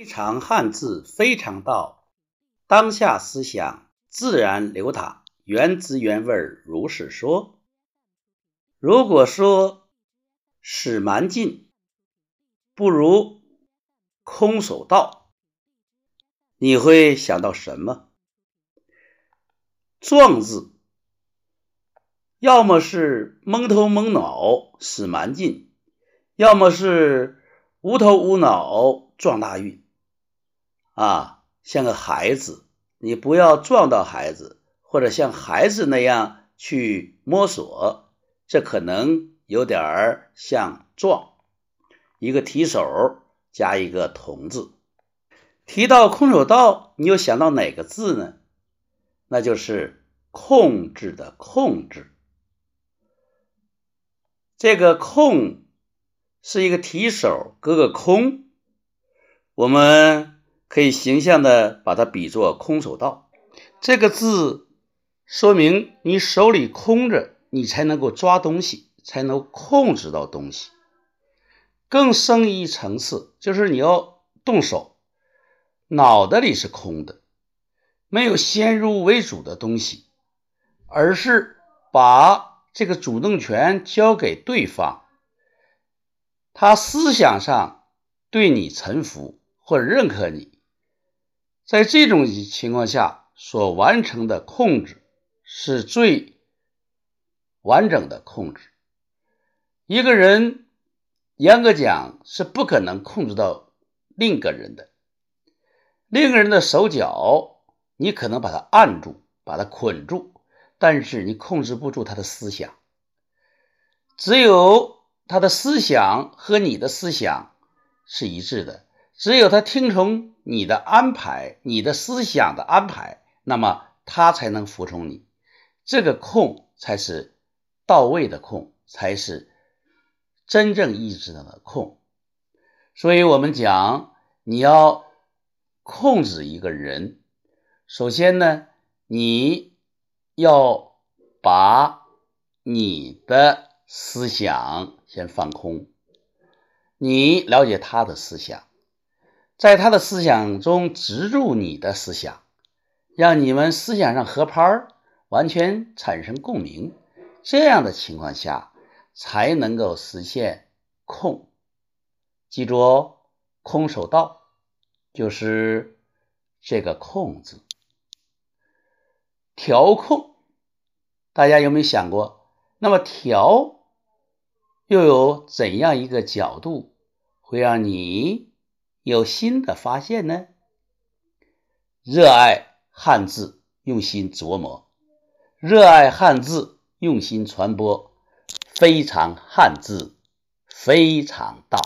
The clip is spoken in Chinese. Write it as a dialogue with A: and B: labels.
A: 非常汉字，非常道，当下思想自然流淌，原汁原味如是说。如果说使蛮劲，不如空手道，你会想到什么？壮字，要么是蒙头蒙脑使蛮劲，要么是无头无脑撞大运。啊，像个孩子，你不要撞到孩子，或者像孩子那样去摸索，这可能有点儿像撞。一个提手加一个同字，提到空手道，你又想到哪个字呢？那就是控制的控制。这个控是一个提手，隔个空，我们。可以形象的把它比作空手道，这个字说明你手里空着，你才能够抓东西，才能控制到东西。更深一层次，就是你要动手，脑袋里是空的，没有先入为主的东西，而是把这个主动权交给对方，他思想上对你臣服或者认可你。在这种情况下所完成的控制是最完整的控制。一个人严格讲是不可能控制到另一个人的，另一个人的手脚你可能把他按住，把他捆住，但是你控制不住他的思想。只有他的思想和你的思想是一致的。只有他听从你的安排，你的思想的安排，那么他才能服从你。这个控才是到位的控，才是真正意志上的控。所以，我们讲你要控制一个人，首先呢，你要把你的思想先放空，你了解他的思想。在他的思想中植入你的思想，让你们思想上合拍儿完全产生共鸣。这样的情况下，才能够实现控。记住哦，空手道就是这个“控”字。调控，大家有没有想过？那么调又有怎样一个角度，会让你？有新的发现呢？热爱汉字，用心琢磨；热爱汉字，用心传播。非常汉字，非常道。